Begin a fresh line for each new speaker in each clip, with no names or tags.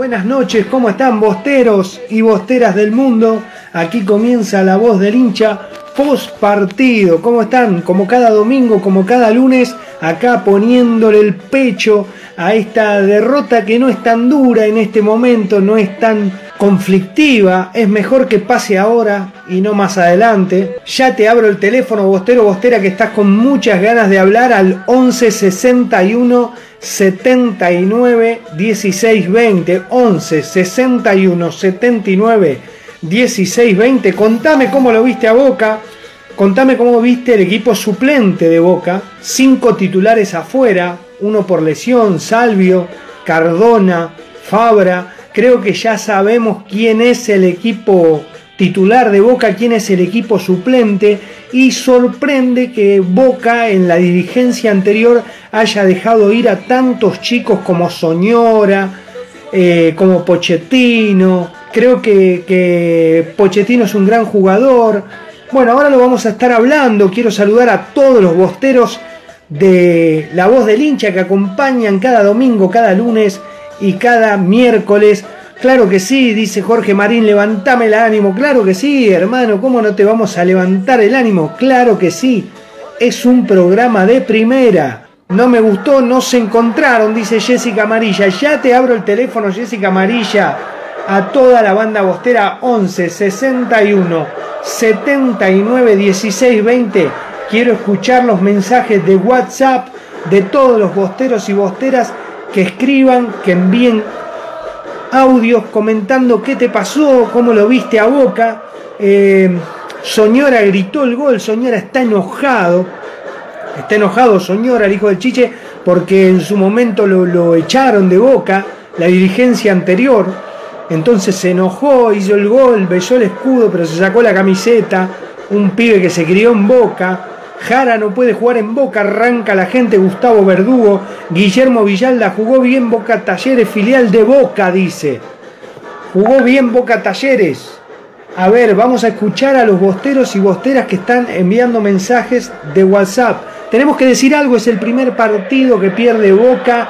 Buenas noches, ¿cómo están bosteros y bosteras del mundo? Aquí comienza la voz del hincha post partido. ¿Cómo están? Como cada domingo, como cada lunes, acá poniéndole el pecho a esta derrota que no es tan dura en este momento, no es tan conflictiva. Es mejor que pase ahora y no más adelante. Ya te abro el teléfono, bostero, bostera, que estás con muchas ganas de hablar al 11 61 79 16 20 11 61 79 16 20 contame cómo lo viste a Boca. Contame cómo viste el equipo suplente de Boca. Cinco titulares afuera uno por lesión Salvio Cardona Fabra. Creo que ya sabemos quién es el equipo titular de Boca, quién es el equipo suplente y sorprende que Boca en la dirigencia anterior haya dejado ir a tantos chicos como Soñora, eh, como Pochettino. Creo que, que Pochettino es un gran jugador. Bueno, ahora lo vamos a estar hablando. Quiero saludar a todos los bosteros de La Voz del Hincha que acompañan cada domingo, cada lunes y cada miércoles Claro que sí, dice Jorge Marín, levantame el ánimo. Claro que sí, hermano, ¿cómo no te vamos a levantar el ánimo? Claro que sí. Es un programa de primera. No me gustó, no se encontraron, dice Jessica Amarilla. Ya te abro el teléfono, Jessica Amarilla. A toda la banda bostera 11 61 79 16 20. Quiero escuchar los mensajes de WhatsApp de todos los bosteros y bosteras que escriban, que envíen audios comentando qué te pasó, cómo lo viste a boca. Eh, Soñora gritó el gol, Soñora está enojado. Está enojado Soñora, el hijo del Chiche, porque en su momento lo, lo echaron de boca, la dirigencia anterior. Entonces se enojó, hizo el gol, besó el escudo, pero se sacó la camiseta. Un pibe que se crió en boca. Jara no puede jugar en Boca, arranca la gente, Gustavo Verdugo, Guillermo Villalda jugó bien Boca Talleres, filial de Boca, dice. Jugó bien Boca Talleres. A ver, vamos a escuchar a los bosteros y bosteras que están enviando mensajes de WhatsApp. Tenemos que decir algo, es el primer partido que pierde Boca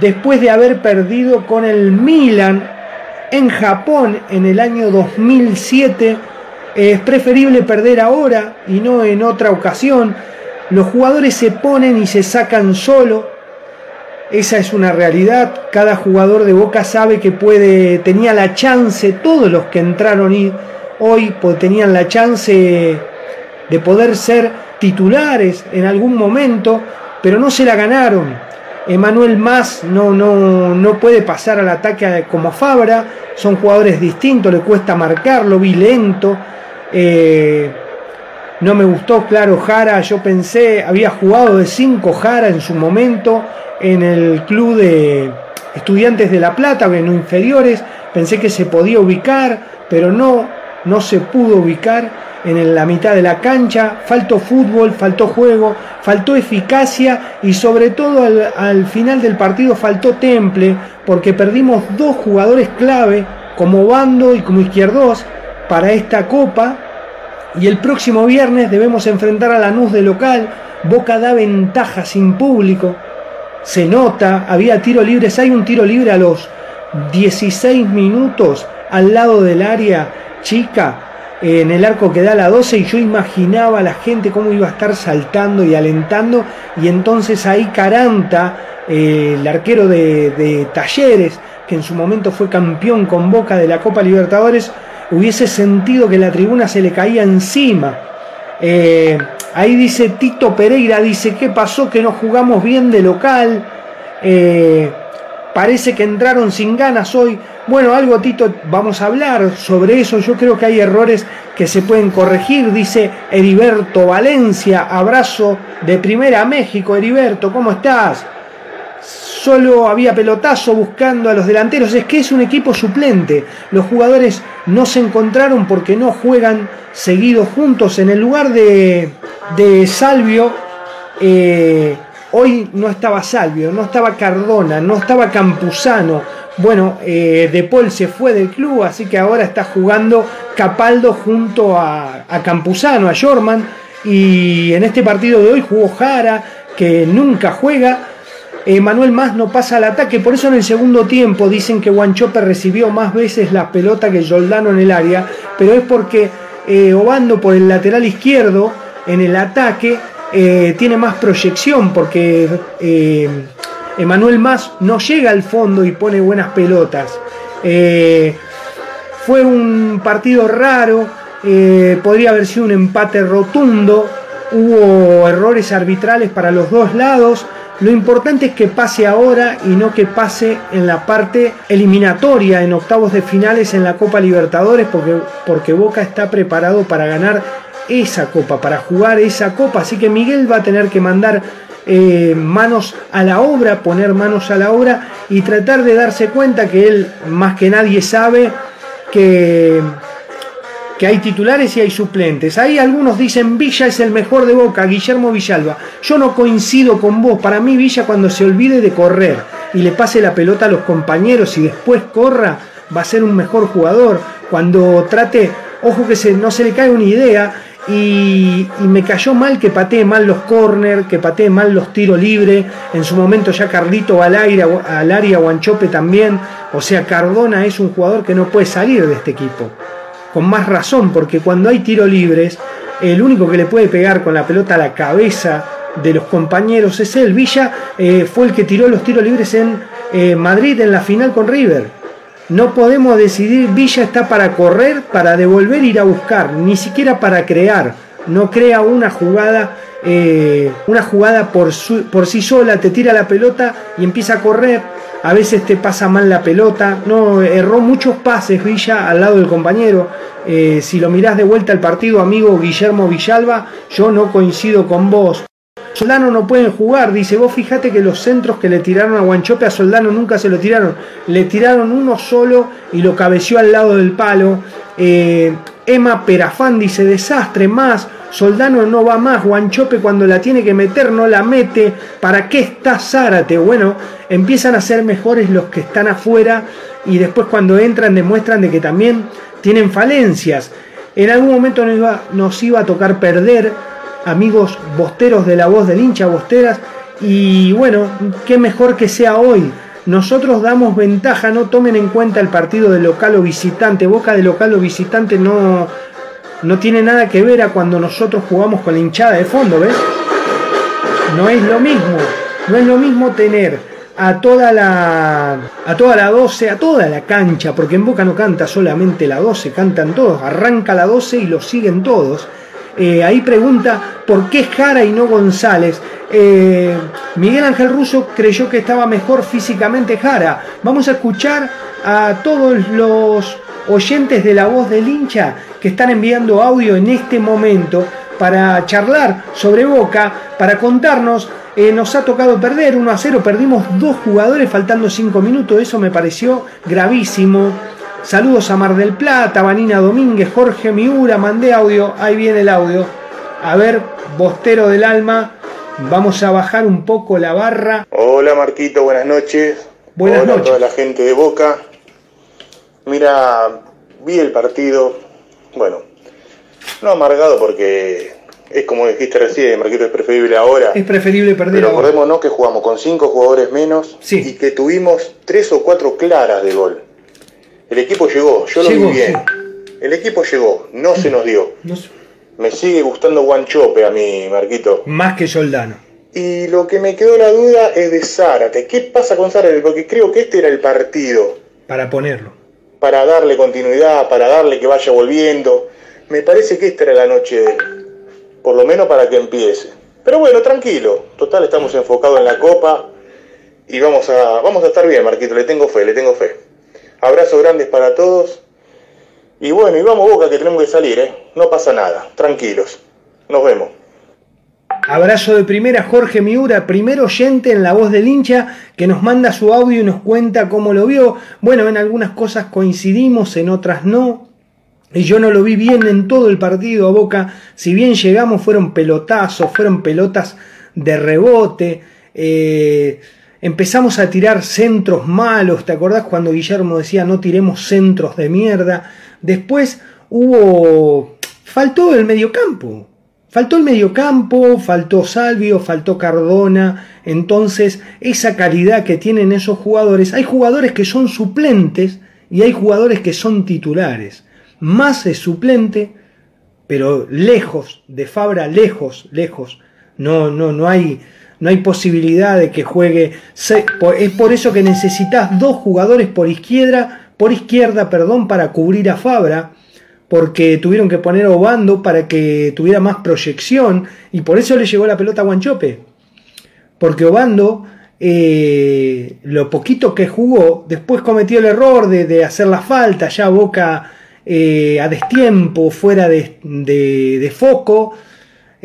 después de haber perdido con el Milan en Japón en el año 2007 es preferible perder ahora y no en otra ocasión. Los jugadores se ponen y se sacan solo. Esa es una realidad. Cada jugador de Boca sabe que puede, tenía la chance, todos los que entraron hoy tenían la chance de poder ser titulares en algún momento. pero no se la ganaron. Emanuel Más no, no, no puede pasar al ataque como Fabra, son jugadores distintos, le cuesta marcarlo, vi lento. Eh, no me gustó, claro, Jara, yo pensé, había jugado de 5 Jara en su momento en el club de estudiantes de La Plata, en inferiores, pensé que se podía ubicar, pero no, no se pudo ubicar en la mitad de la cancha, faltó fútbol, faltó juego, faltó eficacia y sobre todo al, final del partido faltó temple porque perdimos dos jugadores clave como bando y como izquierdos para esta copa y el próximo viernes debemos enfrentar a Lanús de local, Boca da ventaja sin público, se nota, había tiro libre, hay un tiro libre a los 16 minutos al lado del área chica en el arco que da la 12 y yo imaginaba a la gente cómo iba a estar saltando y alentando y entonces ahí Caranta, eh, el arquero de, Talleres, que en su momento fue campeón con Boca de la Copa Libertadores, hubiese sentido que la tribuna se le caía encima. Eh, ahí dice Tito Pereira, dice, ¿qué pasó? Que no jugamos bien de local. Eh, parece que entraron sin ganas hoy. Bueno, algo Tito, vamos a hablar sobre eso. Yo creo que hay errores que se pueden corregir, dice Heriberto Valencia. Abrazo de primera a México, Heriberto, ¿cómo estás? Solo había pelotazo buscando a los delanteros. Es que es un equipo suplente. Los jugadores no se encontraron porque no juegan seguidos juntos. En el lugar de, de Salvio, eh, hoy no estaba Salvio, no estaba Cardona, no estaba Campuzano bueno, eh, De Paul se fue del club, así que ahora está jugando Capaldo junto a, a Campuzano, a Jorman. Y en este partido de hoy jugó Jara, que nunca juega. Manuel Más no pasa al ataque, por eso en el segundo tiempo dicen que Guanchope recibió más veces la pelota que Joldano en el área, pero es porque eh, Obando por el lateral izquierdo en el ataque eh, tiene más proyección, porque eh, Emanuel Más no llega al fondo y pone buenas pelotas. Eh, fue un partido raro, eh, podría haber sido un empate rotundo, hubo errores arbitrales para los dos lados. Lo importante es que pase ahora y no que pase en la parte eliminatoria, en octavos de finales en la Copa Libertadores, porque, porque Boca está preparado para ganar esa copa, para jugar esa copa. Así que Miguel va a tener que mandar eh, manos a la obra, poner manos a la obra y tratar de darse cuenta que él más que nadie sabe que, que hay titulares y hay suplentes. Ahí algunos dicen Villa es el mejor de Boca, Guillermo Villalba. Yo no coincido con vos, para mí Villa cuando se olvide de correr y le pase la pelota a los compañeros y después corra, va a ser un mejor jugador. Cuando trate, ojo que no se le cae una idea, y, me cayó mal que patee mal los corners, que patee mal los tiros libres. En su momento ya Carlito va al, aire, al área, Guanchope también. O sea, Cardona es un jugador que no puede salir de este equipo. Con más razón, porque cuando hay tiros libres, el único que le puede pegar con la pelota a la cabeza de los compañeros es él. Villa eh, fue el que tiró los tiros libres en eh, Madrid en la final con River. No podemos decidir, Villa está para correr, para devolver, ir a buscar, ni siquiera para crear. No crea una jugada, eh, una jugada por, por sí sola, te tira la pelota y empieza a correr. A veces te pasa mal la pelota. No, erró muchos pases Villa al lado del compañero. Eh, si lo mirás de vuelta al partido, amigo Guillermo Villalba, yo no coincido con vos. Soldano no pueden jugar, dice, vos fíjate que los centros que le tiraron a Guanchope a Soldano nunca se lo tiraron, le tiraron uno solo y lo cabeció al lado del palo. Eh, Emma Perafán dice, desastre más, Soldano no va más, Guanchope cuando la tiene que meter no la mete, ¿para qué está Zárate? Bueno, empiezan a ser mejores los que están afuera y después cuando entran demuestran de que también tienen falencias. En algún momento nos iba, nos iba a tocar perder, amigos bosteros de la voz del hincha, bosteras. Y bueno, qué mejor que sea hoy. Nosotros damos ventaja, no tomen en cuenta el partido de local o visitante. Boca de local o visitante no, no tiene nada que ver a cuando nosotros jugamos con la hinchada de fondo, ¿ves? No es lo mismo. No es lo mismo tener a toda la a toda la 12, a toda la cancha, porque en Boca no canta solamente la 12, cantan todos, arranca la 12 y lo siguen todos. Eh, ahí pregunta por qué Jara y no González. eh, Miguel Ángel Russo creyó que estaba mejor físicamente Jara. Vamos a escuchar a todos los oyentes de la voz del hincha que están enviando audio en este momento para charlar sobre Boca, para contarnos. eh, nos ha tocado perder 1 a 0, perdimos dos jugadores faltando 5 minutos, eso me pareció gravísimo. Saludos a Mar del Plata, Vanina Domínguez, Jorge Miura, mandé audio, ahí viene el audio. A ver, Bostero del Alma, vamos a bajar un poco la barra.
Hola Marquito, buenas noches.
Buenas
Hola
noches.
a toda la gente de Boca. Mira, vi el partido, bueno, no amargado porque es como dijiste recién, Marquito es preferible ahora.
Es preferible perder
Pero
ahora.
acordémonos que jugamos con cinco jugadores menos
Sí.
y que tuvimos tres o cuatro claras de gol. El equipo llegó, yo lo
Llegó,
vi bien. El equipo llegó, no se nos dio.
No sé,
Me sigue gustando Guanchope a mí, Marquito.
más que Soldano.
Y lo que me quedó la duda es de Zárate. ¿Qué pasa con Zárate? Porque creo que este era el partido
Para ponerlo.
para darle continuidad, para darle que vaya volviendo. Me parece que esta era la noche de él. Por lo menos para que empiece. Pero bueno, tranquilo. Total, estamos enfocados en la copa. Y vamos a, vamos a estar bien, Marquito. Le tengo fe, le tengo fe. Abrazos grandes para todos. Y bueno, y vamos Boca que tenemos que salir, ¿eh? No pasa nada. Tranquilos. Nos vemos.
Abrazo de primera Jorge Miura, primer oyente en la voz del hincha que nos manda su audio y nos cuenta cómo lo vio. Bueno, en algunas cosas coincidimos, en otras no. Y yo no lo vi bien en todo el partido a Boca. Si bien llegamos, fueron pelotazos, fueron pelotas de rebote. eh, empezamos a tirar centros malos. ¿Te acordás cuando Guillermo decía no tiremos centros de mierda? Después hubo. Faltó el mediocampo. Faltó el mediocampo, faltó Salvio, faltó Cardona. Entonces, esa calidad que tienen esos jugadores. Hay jugadores que son suplentes y hay jugadores que son titulares. Más es suplente, pero lejos de Fabra, lejos, lejos. No, no, no hay, no hay posibilidad de que juegue. Es por eso que necesitas dos jugadores por izquierda, por izquierda, perdón, para cubrir a Fabra, porque tuvieron que poner a Obando para que tuviera más proyección y por eso le llegó la pelota a Guanchope. Porque Obando, eh, lo poquito que jugó, después cometió el error de, hacer la falta, ya Boca eh, a destiempo, fuera de- de foco,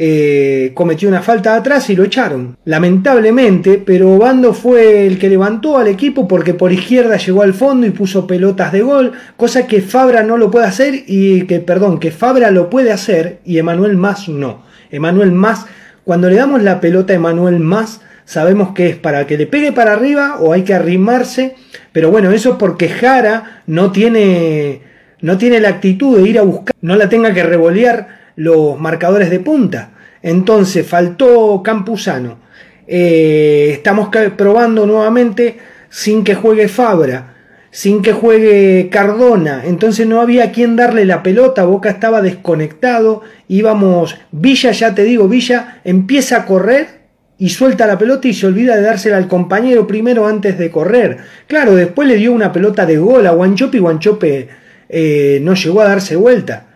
eh, cometió una falta atrás y lo echaron. Lamentablemente, pero Obando fue el que levantó al equipo porque por izquierda llegó al fondo y puso pelotas de gol, cosa que Fabra no lo puede hacer y que, perdón, que Fabra lo puede hacer y Emanuel Más no. Emanuel Más, cuando le damos la pelota a Emanuel Más, sabemos que es para que le pegue para arriba o hay que arrimarse, pero bueno, eso es porque Jara no tiene, no tiene la actitud de ir a buscar, no la tenga que revolear los marcadores de punta. Entonces faltó Campuzano. Eh, estamos probando nuevamente sin que juegue Fabra, sin que juegue Cardona. Entonces no había quien darle la pelota. Boca estaba desconectado. Íbamos, Villa, ya te digo, Villa empieza a correr y suelta la pelota y se olvida de dársela al compañero primero antes de correr. Claro, después le dio una pelota de gol a Guanchope y Guanchope eh, no llegó a darse vuelta.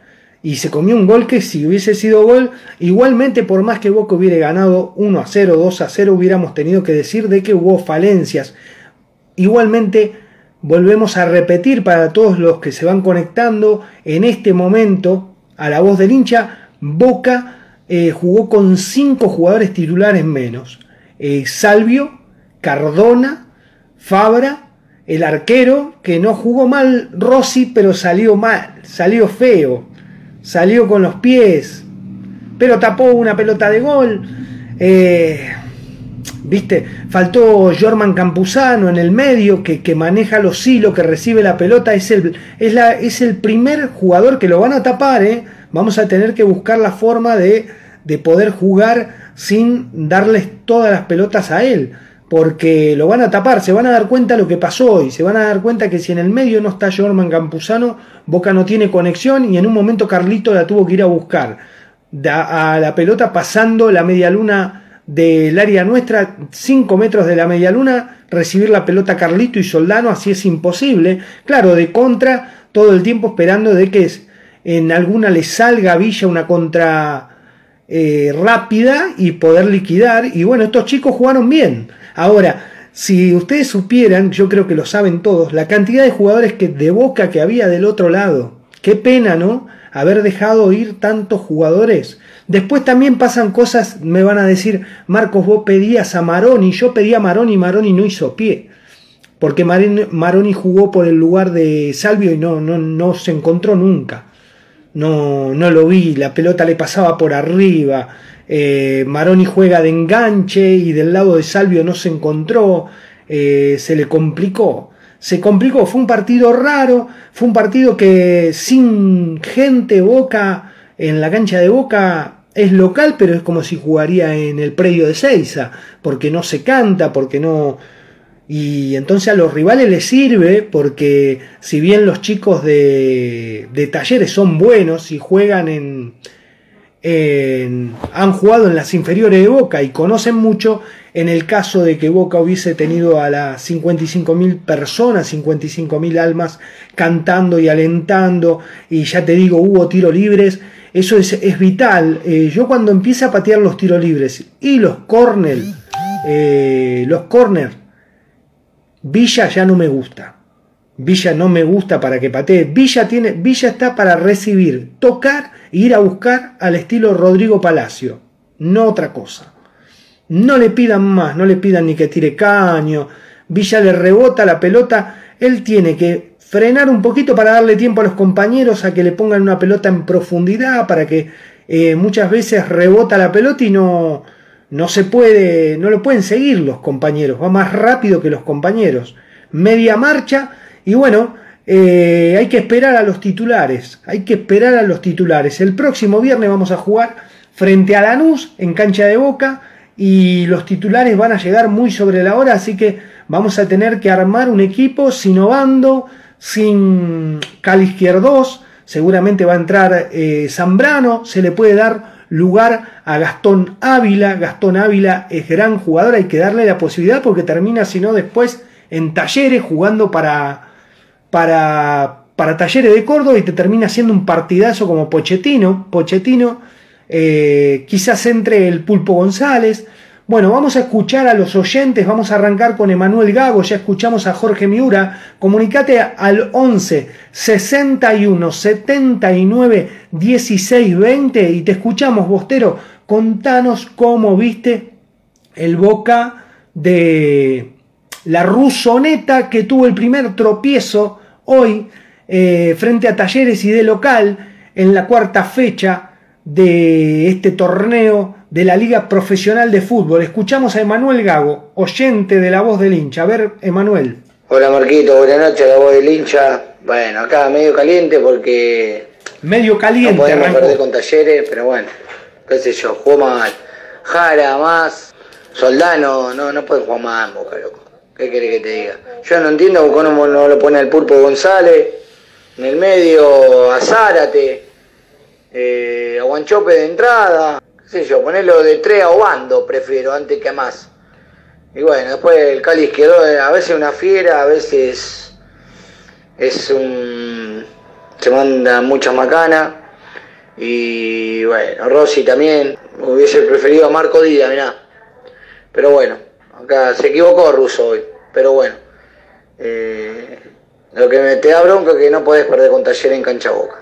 Y se comió un gol que si hubiese sido gol, igualmente por más que Boca hubiera ganado 1 a 0, 2 a 0, hubiéramos tenido que decir de que hubo falencias. Igualmente, volvemos a repetir para todos los que se van conectando en este momento a la voz del hincha, Boca eh, jugó con cinco jugadores titulares menos. Eh, Salvio, Cardona, Fabra, el arquero, que no jugó mal Rossi, pero salió mal, salió feo, salió con los pies, pero tapó una pelota de gol. Eh, ¿Viste? Faltó Jorman Campuzano en el medio que, que maneja los hilos, que recibe la pelota. Es el, es, la, es el primer jugador que lo van a tapar. ¿eh? Vamos a tener que buscar la forma de, de poder jugar sin darles todas las pelotas a él. Porque lo van a tapar, se van a dar cuenta lo que pasó hoy. Se van a dar cuenta que si en el medio no está Jorman Campuzano, Boca no tiene conexión y en un momento Carlito la tuvo que ir a buscar. A la pelota pasando la media luna del área nuestra, 5 metros de la media luna, recibir la pelota Carlito y Soldano, así es imposible. Claro, de contra, todo el tiempo esperando de que en alguna le salga a Villa una contra eh, rápida y poder liquidar. Y bueno, estos chicos jugaron bien. Ahora, si ustedes supieran, yo creo que lo saben todos, la cantidad de jugadores que de boca que había del otro lado. Qué pena, ¿no? Haber dejado ir tantos jugadores. Después también pasan cosas, me van a decir, Marcos, vos pedías a Maroni, yo pedí a Maroni y Maroni no hizo pie. Porque Maroni jugó por el lugar de Salvio y no, no, no se encontró nunca. No, no lo vi, la pelota le pasaba por arriba. Eh, Maroni juega de enganche y del lado de Salvio no se encontró. Eh, se le complicó se complicó. Fue un partido raro, fue un partido que sin gente Boca en la cancha de Boca es local, pero es como si jugaría en el predio de Seiza, porque no se canta, porque no... Y entonces a los rivales les sirve porque si bien los chicos de, de talleres son buenos y juegan en, han jugado en las inferiores de Boca y conocen mucho, en el caso de que Boca hubiese tenido a las 55.000 personas, 55.000 almas cantando y alentando, y ya te digo, hubo tiros libres, eso es, vital. Eh, yo cuando empieza a patear los tiros libres y los corner, eh, los corner, Villa ya no me gusta. Villa no me gusta para que patee. Villa, tiene, Villa está para recibir, tocar e ir a buscar al estilo Rodrigo Palacio. No otra cosa. No le pidan más, no le pidan ni que tire caño. Villa le rebota la pelota. Él tiene que frenar un poquito para darle tiempo a los compañeros a que le pongan una pelota en profundidad, para que eh, muchas veces rebota la pelota y no, no se puede, no lo pueden seguir los compañeros. Va más rápido que los compañeros. Media marcha y bueno, eh, hay que esperar a los titulares, hay que esperar a los titulares. El próximo viernes vamos a jugar frente a Lanús en cancha de Boca y los titulares van a llegar muy sobre la hora, así que vamos a tener que armar un equipo sin Obando, sin Cali Izquierdos, seguramente va a entrar eh, Zambrano, se le puede dar lugar a Gastón Ávila, Gastón Ávila es gran jugador, hay que darle la posibilidad porque termina si no después en talleres jugando para para, para Talleres de Córdoba y te termina siendo un partidazo como Pochettino. Pochettino, eh, quizás entre el Pulpo González. Bueno, vamos a escuchar a los oyentes, vamos a arrancar con Emanuel Gago, ya escuchamos a Jorge Miura, comunicate al 11 61 79 16 20 y te escuchamos, Bostero, contanos cómo viste el Boca de la Rusoneta que tuvo el primer tropiezo hoy eh, frente a Talleres y de local en la cuarta fecha de este torneo de la Liga Profesional de Fútbol. Escuchamos a Emanuel Gago, oyente de la voz del hincha. A ver, Emanuel.
Hola Marquito, buenas noches, la voz del hincha. Bueno, acá medio caliente porque...
Medio caliente.
No podemos perder con Talleres, pero bueno, qué sé yo, jugó mal. Jara, más, Soldano, no, no puede jugar más, boca, loco. ¿Qué querés que te diga? Yo no entiendo cómo no lo pone el Pulpo González, en el medio a Zárate, eh, a Guanchope de entrada, qué sé yo, ponerlo de tres a Obando prefiero antes que a más. Y bueno, después el Cali quedó eh, a veces una fiera, a veces es un... se manda mucha macana. Y bueno, Rossi también, hubiese preferido a Marco Díaz, mirá. Pero bueno, Se equivocó Russo hoy, pero bueno. Eh, lo que me te da bronca es que no podés perder con Taller en cancha boca.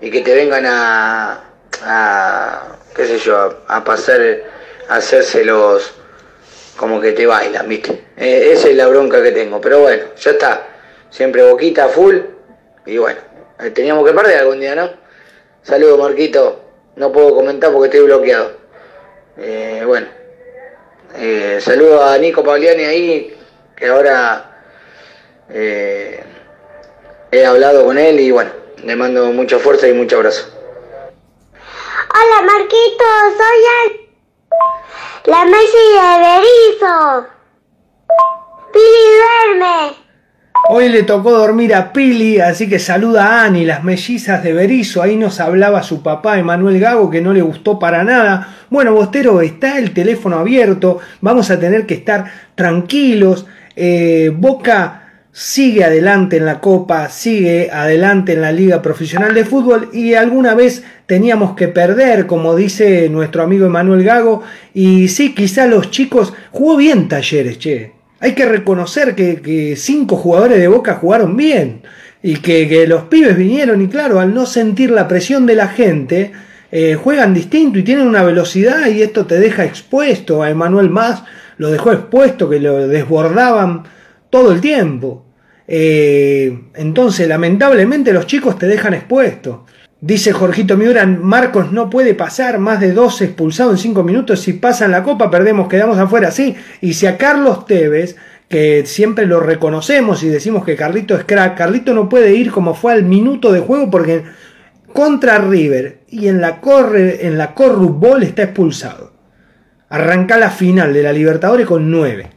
Y que te vengan a, a qué sé yo, a, pasar, a hacérselos como que te bailan, ¿viste? Eh, esa es la bronca que tengo, pero bueno, ya está. Siempre boquita full y bueno, eh, teníamos que perder algún día, ¿no? Saludos, Marquito. No puedo comentar porque estoy bloqueado. bueno, eh, saludo a Nico Pagliani ahí, que ahora eh, he hablado con él y bueno, le mando mucha fuerza y mucho abrazo.
Hola Marquito, soy el... la Messi de Berizo. Pili duerme.
Hoy le tocó dormir a Pili, así que saluda a Ani, las mellizas de Berizo. Ahí nos hablaba su papá, Emanuel Gago, que no le gustó para nada. Bueno, Bostero, está el teléfono abierto. Vamos a tener que estar tranquilos. Eh, Boca sigue adelante en la Copa, sigue adelante en la Liga Profesional de Fútbol y alguna vez teníamos que perder, como dice nuestro amigo Emanuel Gago, y sí, quizá los chicos jugó bien Talleres, che. Hay que reconocer que, cinco jugadores de Boca jugaron bien y que, los pibes vinieron y claro, al no sentir la presión de la gente, eh, juegan distinto y tienen una velocidad y esto te deja expuesto. A Emanuel Más lo dejó expuesto, que lo desbordaban todo el tiempo. Eh, entonces, lamentablemente, los chicos te dejan expuesto. Dice Jorgito Miura, Marcos no puede pasar más de dos expulsados en cinco minutos. Si pasan la copa, perdemos, quedamos afuera. Sí, y si a Carlos Tevez, que siempre lo reconocemos y decimos que Carlito es crack, Carlito no puede ir como fue al minuto de juego porque contra River y en la, corre, en la está expulsado. Arranca la final de la Libertadores con nueve.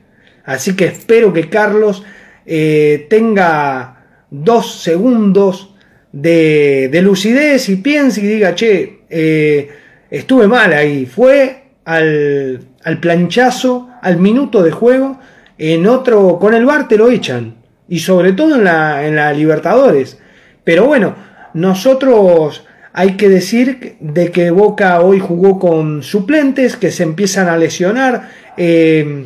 Así que espero que Carlos eh, tenga dos segundos de, lucidez y piense y diga, che, eh, estuve mal ahí. Fue al, planchazo, al minuto de juego, en otro, con el bar te lo echan. Y sobre todo en la, en la Libertadores. Pero bueno, nosotros hay que decir de que Boca hoy jugó con suplentes que se empiezan a lesionar. Eh,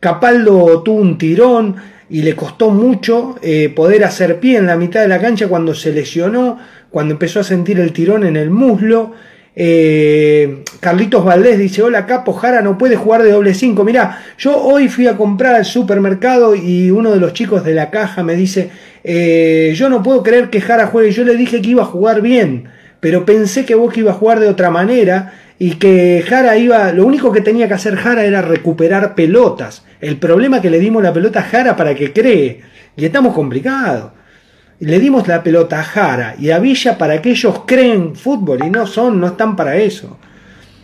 Capaldo tuvo un tirón y le costó mucho eh, poder hacer pie en la mitad de la cancha cuando se lesionó, cuando empezó a sentir el tirón en el muslo. Eh, Carlitos Valdés dice, hola Capo, Jara no puede jugar de doble 5. Mirá, yo hoy fui a comprar al supermercado y uno de los chicos de la caja me dice, eh, yo no puedo creer que Jara juegue. Yo le dije que iba a jugar bien, pero pensé que vos iba a jugar de otra manera y que Jara iba, lo único que tenía que hacer Jara era recuperar pelotas. El problema es que le dimos la pelota a Jara para que cree y estamos complicados. Le dimos la pelota a Jara y a Villa para que ellos creen fútbol y no son, no están para eso.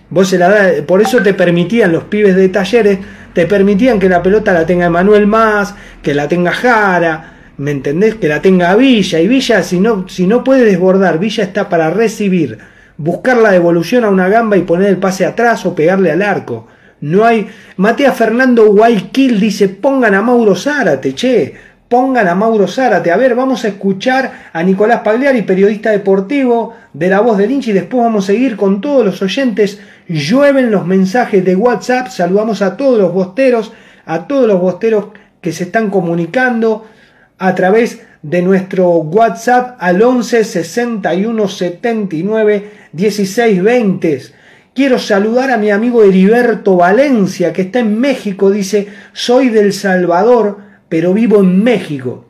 Vos se la por eso te permitían los pibes de talleres, te permitían que la pelota la tenga Emanuel Más, que la tenga Jara, ¿me entendés? Que la tenga Villa. Y Villa, si no, si no puede desbordar, Villa está para recibir buscar la devolución a una gamba y poner el pase atrás o pegarle al arco. No hay. Matea Fernando Guayquil dice: pongan a Mauro Zárate, che. Pongan a Mauro Zárate. A ver, vamos a escuchar a Nicolás Pagliari, periodista deportivo de La Voz del Hincha, y después vamos a seguir con todos los oyentes. Llueven los mensajes de WhatsApp. Saludamos a todos los bosteros, a todos los bosteros que se están comunicando a través de nuestro WhatsApp al 11 61 79 16 20. Quiero saludar a mi amigo Heriberto Valencia, que está en México. Dice, soy del Salvador, pero vivo en México.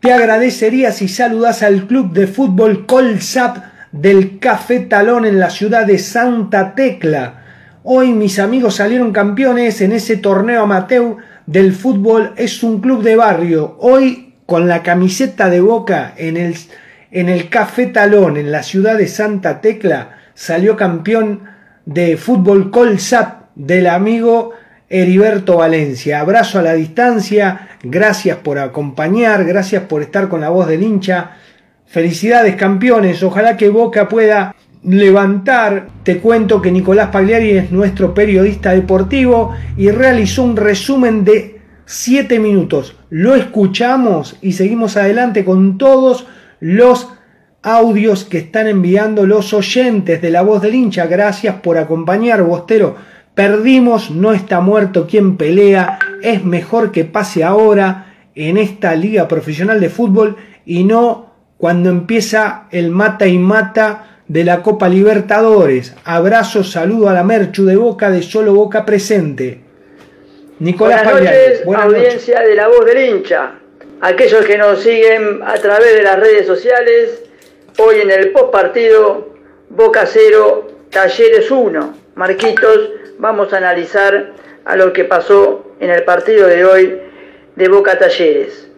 Te agradecería si saludas al club de fútbol Colsap del Café Talón en la ciudad de Santa Tecla. Hoy mis amigos salieron campeones en ese torneo amateur del fútbol. Es un club de barrio. Hoy con la camiseta de boca en el en el Café Talón, en la ciudad de Santa Tecla, salió campeón de fútbol Colsap del amigo Heriberto Valencia. Abrazo a la distancia, gracias por acompañar, gracias por estar con la voz del hincha. Felicidades campeones, ojalá que Boca pueda levantar. Te cuento que Nicolás Pagliari es nuestro periodista deportivo y realizó un resumen de 7 minutos. Lo escuchamos y seguimos adelante con todos los audios que están enviando los oyentes de la voz del hincha. Gracias por acompañar, Bostero. Perdimos, no está muerto quien pelea. Es mejor que pase ahora en esta liga profesional de fútbol y no cuando empieza el mata y mata de la Copa Libertadores. Abrazo, saludo a la Merchu de Boca de Solo Boca presente.
Nicolás Buenas noches, audiencia de la voz del hincha aquellos que nos siguen a través de las redes sociales, hoy en el post partido Boca 0, Talleres 1. Marquitos, vamos a analizar a lo que pasó en el partido de hoy de Boca Talleres.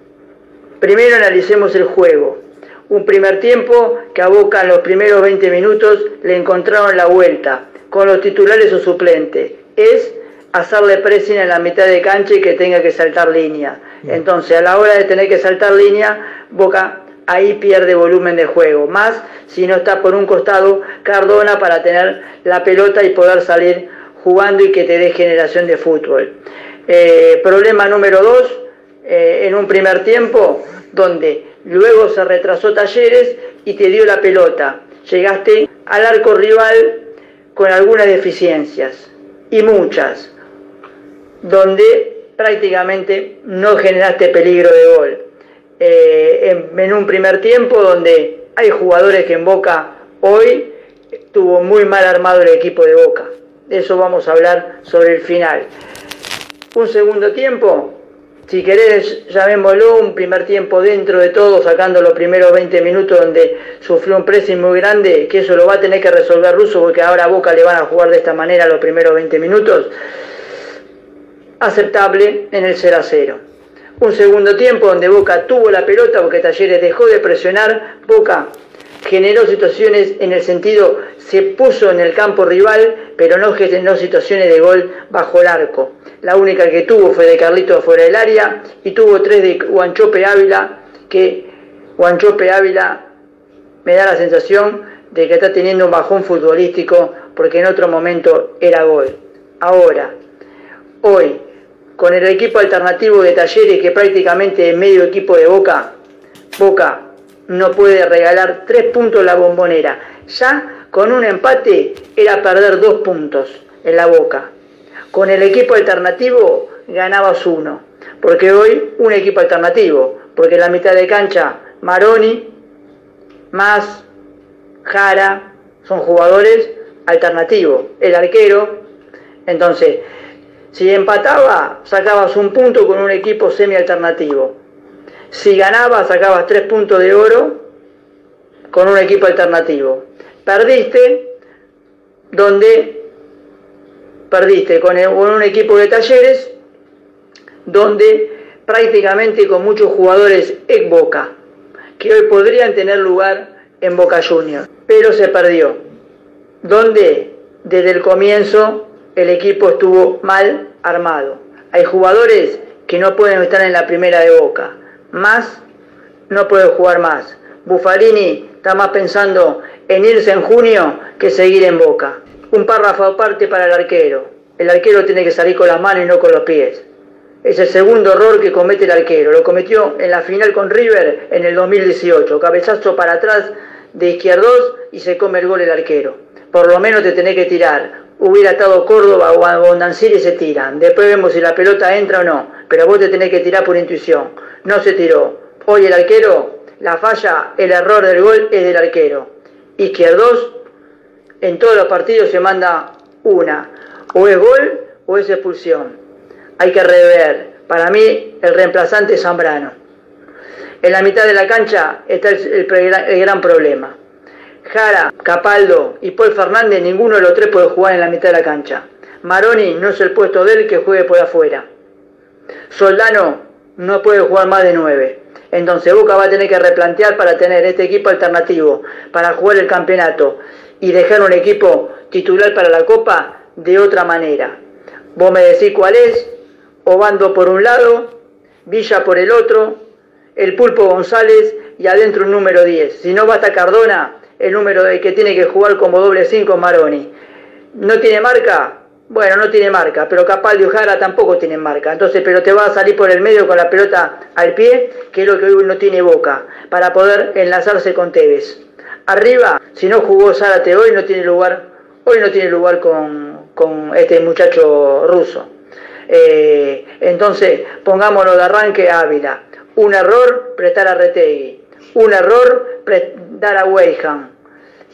Primero analicemos el juego. Un primer tiempo que a Boca en los primeros 20 minutos le encontraron la vuelta, con los titulares o suplentes. Es hacerle pressing en la mitad de cancha y que tenga que saltar línea. Entonces, a la hora de tener que saltar línea, Boca ahí pierde volumen de juego. Más si no está por un costado Cardona para tener la pelota y poder salir jugando y que te dé generación de fútbol. Eh, problema número dos, eh, en un primer tiempo donde luego se retrasó Talleres y te dio la pelota. Llegaste al arco rival con algunas deficiencias y muchas, donde prácticamente no generaste peligro de gol. Eh, en, un primer tiempo donde hay jugadores que en Boca hoy tuvo muy mal armado el equipo de Boca. De eso vamos a hablar sobre el final. Un segundo tiempo si querés, llamémoslo un primer tiempo dentro de todo, sacando los primeros 20 minutos donde sufrió un pressing muy grande, que eso lo va a tener que resolver Russo porque ahora a Boca le van a jugar de esta manera los primeros 20 minutos. Aceptable en el 0 a 0. Un segundo tiempo donde Boca tuvo la pelota porque Talleres dejó de presionar, Boca generó situaciones en el sentido, se puso en el campo rival, pero no generó situaciones de gol bajo el arco. La única que tuvo fue de Carlito fuera del área y tuvo tres de Guanchope Ávila, que Guanchope Ávila me da la sensación de que está teniendo un bajón futbolístico porque en otro momento era gol. Ahora, hoy, con el equipo alternativo de Talleres que prácticamente es medio equipo de Boca, Boca no puede regalar tres puntos la bombonera. Ya con un empate era perder dos puntos en la Boca. Con el equipo alternativo ganabas uno, porque hoy un equipo alternativo, porque en la mitad de cancha Maroni, más Jara, son jugadores alternativos, el arquero, entonces, si empataba, sacabas un punto con un equipo semi-alternativo. Si ganabas, sacabas tres puntos de oro con un equipo alternativo. Perdiste, donde perdiste con, un equipo de talleres donde prácticamente con muchos jugadores ex Boca, que hoy podrían tener lugar en Boca Juniors, pero se perdió, donde desde el comienzo el equipo estuvo mal armado. Hay jugadores que no pueden estar en la primera de Boca, más no puede jugar más. Bufalini está más pensando en irse en junio que seguir en Boca. Un párrafo aparte para el arquero. El arquero tiene que salir con las manos y no con los pies. Es el segundo error que comete el arquero. Lo cometió en la final con River en el 2018. Cabezazo para atrás de izquierdos y se come el gol el arquero. Por lo menos te tenés que tirar. Hubiera estado Córdoba o Bondancieri y se tiran. Después vemos si la pelota entra o no. Pero vos te tenés que tirar por intuición. No se tiró. Hoy el arquero, la falla, el error del gol es del arquero. Izquierdos en todos los partidos se manda una. O es gol o es expulsión. Hay que rever. Para mí, el reemplazante es Zambrano. En la mitad de la cancha está el, gran problema. Jara, Capaldo y Paul Fernández, ninguno de los tres puede jugar en la mitad de la cancha. Maroni no es el puesto de él que juegue por afuera. Soldano no puede jugar más de nueve. Entonces Boca va a tener que replantear para tener este equipo alternativo, para jugar el campeonato y dejar un equipo titular para la Copa de otra manera. Vos me decís cuál es, Obando por un lado, Villa por el otro, el Pulpo González y adentro un número 10. Si no basta Cardona, el número de que tiene que jugar como doble 5 Maroni. ¿No tiene marca? Bueno, no tiene marca, pero Capaldi y Jara tampoco tienen marca. Entonces, pero te va a salir por el medio con la pelota al pie, que es lo que hoy no tiene boca, para poder enlazarse con Tevez. Arriba, si no jugó Zárate hoy, no tiene lugar, hoy no tiene lugar con, este muchacho ruso. Eh, entonces, pongámoslo de arranque Ávila. Un error, prestar a Retegui. Un error, dar a Weihan.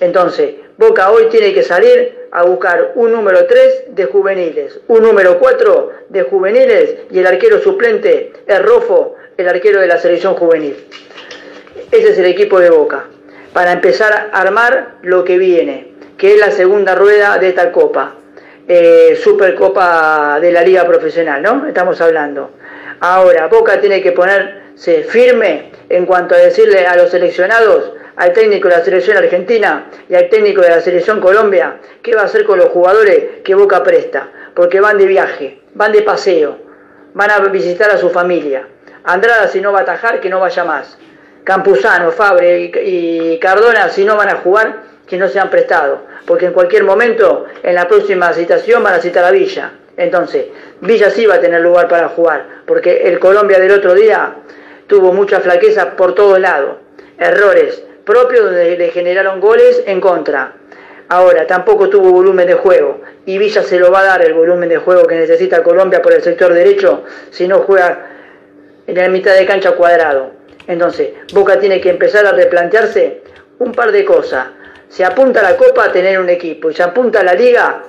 Entonces, Boca hoy tiene que salir a buscar un número 3 de juveniles, un número 4 de juveniles y el arquero suplente es Rofo, el arquero de la selección juvenil. Ese es el equipo de Boca para empezar a armar lo que viene, que es la segunda rueda de esta copa, eh, Supercopa de la Liga Profesional, ¿no? Estamos hablando. Ahora, Boca tiene que ponerse firme en cuanto a decirle a los seleccionados, al técnico de la selección argentina y al técnico de la selección Colombia, qué va a hacer con los jugadores que Boca presta, porque van de viaje, van de paseo, van a visitar a su familia. Andrada si no va a atajar, que no vaya más. Campuzano, Fabre y Cardona, si no van a jugar, que no se han prestado, porque en cualquier momento, en la próxima citación, van a citar a Villa. Entonces, Villa sí va a tener lugar para jugar, porque el Colombia del otro día tuvo mucha flaqueza por todos lados, errores propios donde le generaron goles en contra. Ahora, tampoco tuvo volumen de juego y Villa se lo va a dar el volumen de juego que necesita Colombia por el sector derecho si no juega en la mitad de cancha cuadrado. Entonces, Boca tiene que empezar a replantearse un par de cosas. Se apunta a la Copa a tener un equipo y se apunta a la Liga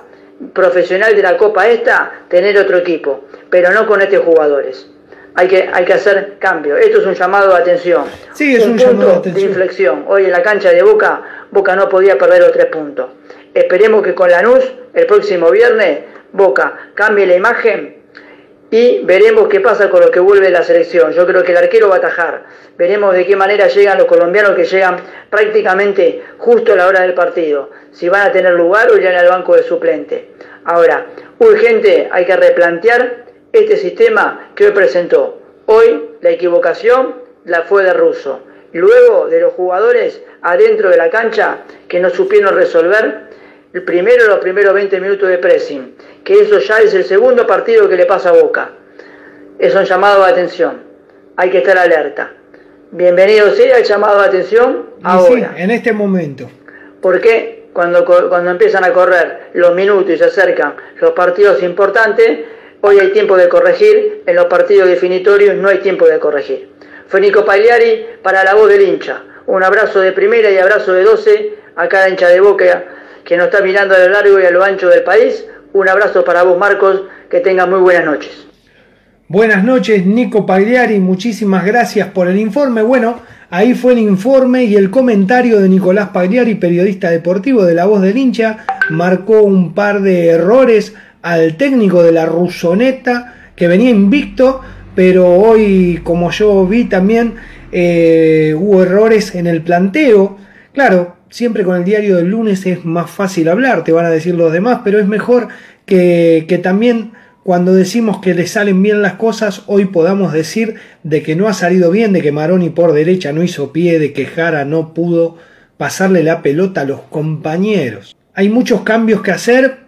profesional de la Copa esta tener otro equipo, pero no con estos jugadores. Hay que, hay que hacer cambio. Esto es un llamado de atención.
Sí, es un, llamado de,
inflexión. Hoy en la cancha de Boca, Boca no podía perder los tres puntos. Esperemos que con Lanús, el próximo viernes, Boca cambie la imagen y veremos qué pasa con lo que vuelve la selección. Yo creo que el arquero va a atajar. Veremos de qué manera llegan los colombianos que llegan prácticamente justo a la hora del partido. Si van a tener lugar o en el banco de suplente. Ahora, urgente, hay que replantear este sistema que hoy presentó. Hoy la equivocación la fue de Russo. Luego de los jugadores adentro de la cancha que no supieron resolver el primero los primeros 20 minutos de pressing que eso ya es el segundo partido que le pasa a Boca. Es un llamado de atención. Hay que estar alerta. Bienvenido sea el llamado de atención ahora.
en este momento.
Porque cuando, cuando empiezan a correr los minutos y se acercan los partidos importantes, hoy hay tiempo de corregir, en los partidos definitorios no hay tiempo de corregir. Fenico Pagliari para la voz del hincha. Un abrazo de primera y abrazo de 12 a cada hincha de Boca que nos está mirando a lo largo y a lo ancho del país. Un abrazo para vos, Marcos. Que tengas muy buenas noches.
Buenas noches, Nico Pagliari. Muchísimas gracias por el informe. Bueno, ahí fue el informe y el comentario de Nicolás Pagliari, periodista deportivo de La Voz del Hincha. Marcó un par de errores al técnico de la Rusoneta, que venía invicto, pero hoy, como yo vi también, eh, hubo errores en el planteo. Claro, siempre con el diario del lunes es más fácil hablar, te van a decir los demás, pero es mejor que, que también cuando decimos que le salen bien las cosas, hoy podamos decir de que no ha salido bien, de que Maroni por derecha no hizo pie, de que Jara no pudo pasarle la pelota a los compañeros. Hay muchos cambios que hacer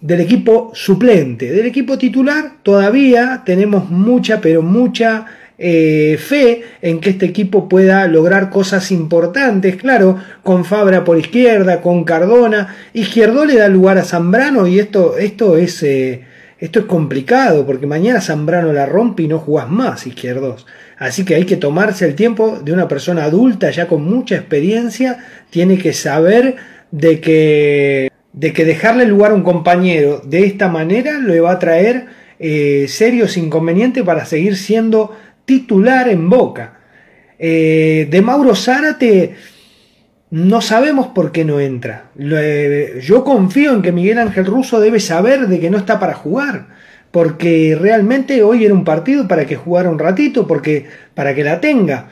del equipo suplente. Del equipo titular todavía tenemos mucha, pero mucha eh, fe en que este equipo pueda lograr cosas importantes, claro, con Fabra por izquierda, con Cardona, Izquierdo le da lugar a Zambrano y esto, esto es... Eh, esto es complicado porque mañana Zambrano la rompe y no jugás más izquierdos. Así que hay que tomarse el tiempo de una persona adulta ya con mucha experiencia. Tiene que saber de que, de que dejarle lugar a un compañero de esta manera le va a traer eh, serios inconvenientes para seguir siendo titular en Boca. Eh, de Mauro Zárate no sabemos por qué no entra. Eh, yo confío en que Miguel Ángel Russo debe saber de que no está para jugar, porque realmente hoy era un partido para que jugara un ratito, porque para que la tenga.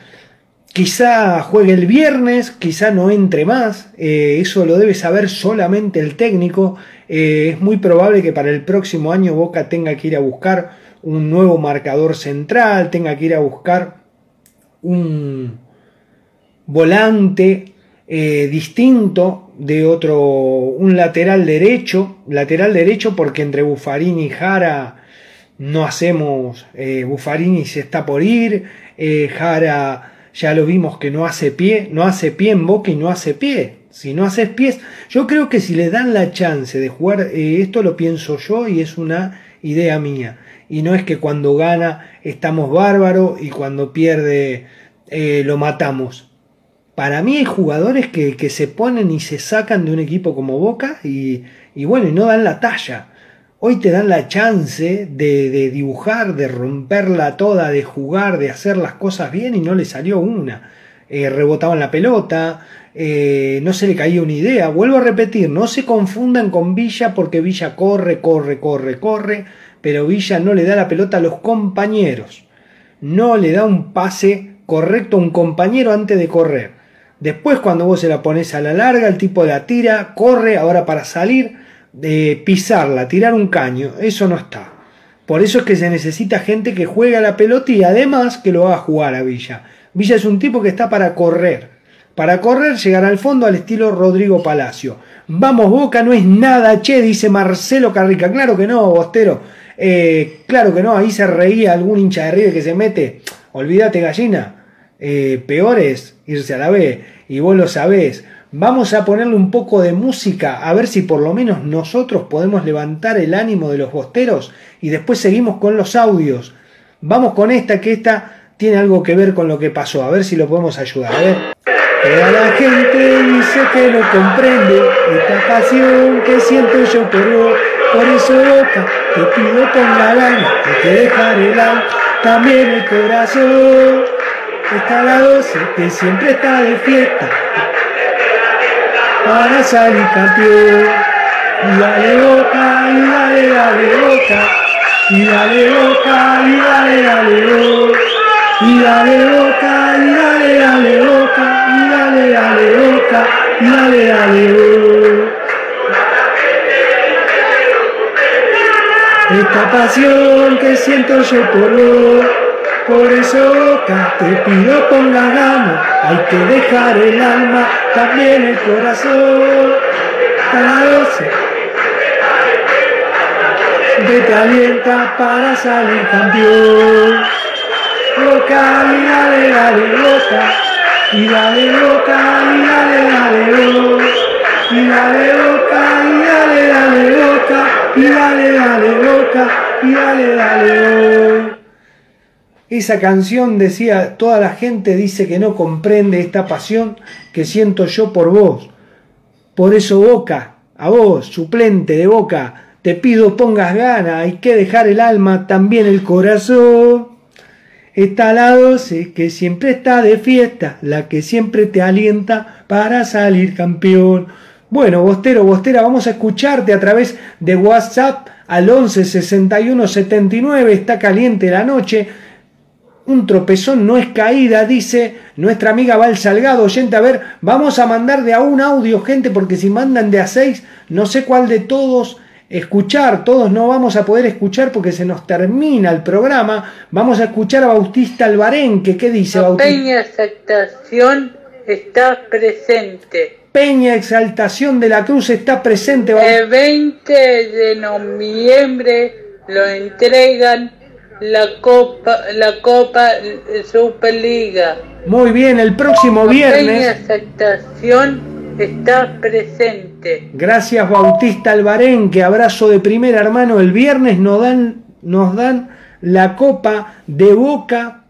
Quizá juegue el viernes, quizá no entre más, eh, eso lo debe saber solamente el técnico. es muy probable que para el próximo año Boca tenga que ir a buscar un nuevo marcador central, tenga que ir a buscar un volante eh, distinto de otro, un lateral derecho, lateral derecho porque entre Buffarini y Jara no hacemos, eh, Buffarini se está por ir, eh, Jara ya lo vimos que no hace pie, no hace pie en boca y no hace pie. Si no haces pies, yo creo que si le dan la chance de jugar, esto lo pienso yo y es una idea mía y no es que cuando gana estamos bárbaros y cuando pierde eh, lo matamos. Para mí hay jugadores que, se ponen y se sacan de un equipo como Boca y, bueno, y no dan la talla. Hoy te dan la chance de, dibujar, de romperla toda, de jugar, de hacer las cosas bien y no le salió una. Eh, rebotaban la pelota, eh, no se le caía una idea. Vuelvo a repetir, no se confundan con Villa porque Villa corre, corre, corre, corre pero Villa no le da la pelota a los compañeros. No le da un pase correcto a un compañero antes de correr. Después cuando vos se la pones a la larga, el tipo la tira, corre, ahora para salir, pisarla, tirar un caño, eso no está. Por eso es que se necesita gente que juega la pelota y además que lo haga jugar a Villa. Villa es un tipo que está para correr, para correr, llegar al fondo al estilo Rodrigo Palacio. Vamos, Boca no es nada, che, dice Marcelo Carrica. Claro que no, Bostero. Eh, claro que no, ahí se reía algún hincha de River que se mete. Olvídate, gallina. Eh, peor es irse a la B. Y vos lo sabés. Vamos a ponerle un poco de música, a ver si por lo menos nosotros podemos levantar el ánimo de los bosteros y después seguimos con los audios. Vamos con esta, que esta tiene algo que ver con lo que pasó, a ver si lo podemos ayudar. A ver. Toda la gente dice que no comprende esta pasión que siento yo por vos. Por eso boca, te pido con la hay que dejar el alma, también el corazón. Está la doce que siempre está de fiesta para salir campeón. Y dale boca, y dale, dale boca, y dale boca, y dale, dale boca, y dale boca, y dale, dale boca, y dale, dale boca, y dale, dale boca. Esta pasión que siento yo por vos por eso te pido con la gana, hay que dejar el alma, también el corazón. Te alienta para salir campeón. Boca y dale, dale, boca, y dale boca, y dale, dale, boca, y dale boca, y dale, dale, boca, y dale, dale, boca, y dale, dale, boca. Esa canción decía, toda la gente dice que no comprende esta pasión que siento yo por vos. Por eso Boca, a vos, suplente de Boca, te pido pongas gana, hay que dejar el alma, también el corazón. Está la doce que siempre está de fiesta, la que siempre te alienta para salir campeón. Bueno, Bostero, Bostera, vamos a escucharte a través de WhatsApp al 11 61 79, está caliente la noche un tropezón no es caída, dice nuestra amiga Val Salgado, oyente. A ver, vamos a mandar de a un audio, gente, porque si mandan de a seis, no sé cuál de todos escuchar, todos no vamos a poder escuchar porque se nos termina el programa. Vamos a escuchar a Bautista Albarenque, ¿qué dice Bautista?
Peña Exaltación está presente.
Peña Exaltación de la Cruz está presente.
El 20 de noviembre lo entregan la Copa, la Copa Superliga.
Muy bien, el próximo viernes.
La aceptación está presente.
Gracias Bautista Albarén, que abrazo de primera hermano. El viernes nos dan, nos dan la Copa de Boca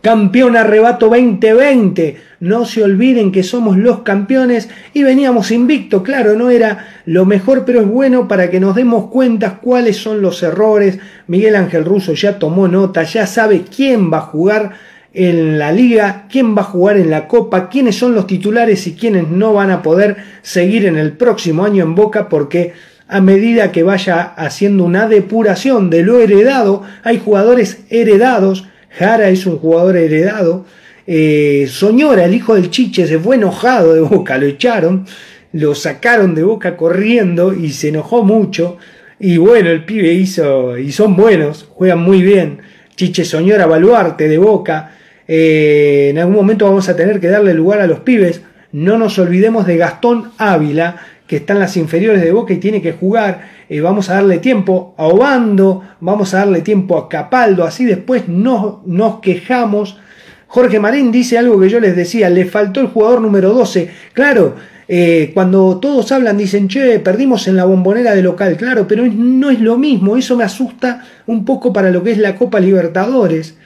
Campeón Arrebato 2020. No se olviden que somos los campeones y veníamos invicto. Claro, no era lo mejor, pero es bueno para que nos demos cuenta cuáles son los errores. Miguel Ángel Russo ya tomó nota, ya sabe quién va a jugar en la liga, quién va a jugar en la copa, quiénes son los titulares y quiénes no van a poder seguir en el próximo año en Boca porque a medida que vaya haciendo una depuración de lo heredado, hay jugadores heredados Jara es un jugador heredado. Eh, Soñora, el hijo del Chiche, se fue enojado de Boca, lo echaron, lo sacaron de Boca corriendo y se enojó mucho. Y bueno, el pibe hizo, y son buenos, juegan muy bien. Chiche Soñora, baluarte de Boca. Eh, en algún momento vamos a tener que darle lugar a los pibes. No nos olvidemos de Gastón Ávila, que está en las inferiores de Boca y tiene que jugar. Eh, vamos a darle tiempo a Obando, vamos a darle tiempo a Capaldo, así después no, nos quejamos. Jorge Marín dice algo que yo les decía, le faltó el jugador número 12. Claro, eh, cuando todos hablan dicen, che, perdimos en la bombonera de local, claro, pero no es lo mismo, eso me asusta un poco para lo que es la Copa Libertadores.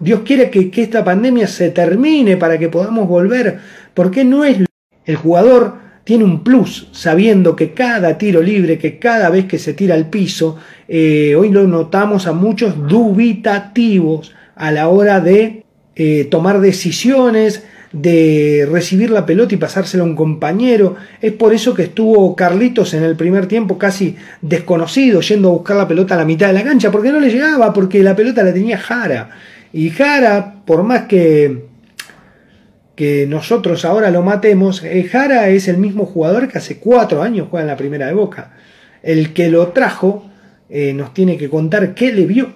Dios quiere que, esta pandemia se termine para que podamos volver, porque no es el jugador tiene un plus sabiendo que cada tiro libre, que cada vez que se tira al piso, eh, hoy lo notamos a muchos dubitativos a la hora de eh, tomar decisiones, de recibir la pelota y pasársela a un compañero. Es por eso que estuvo Carlitos en el primer tiempo casi desconocido, yendo a buscar la pelota a la mitad de la cancha, porque no le llegaba, porque la pelota la tenía Jara. Y Jara, por más que que nosotros ahora lo matemos, eh, Jara es el mismo jugador que hace cuatro años juega en la primera de Boca. El que lo trajo eh, nos tiene que contar qué le vio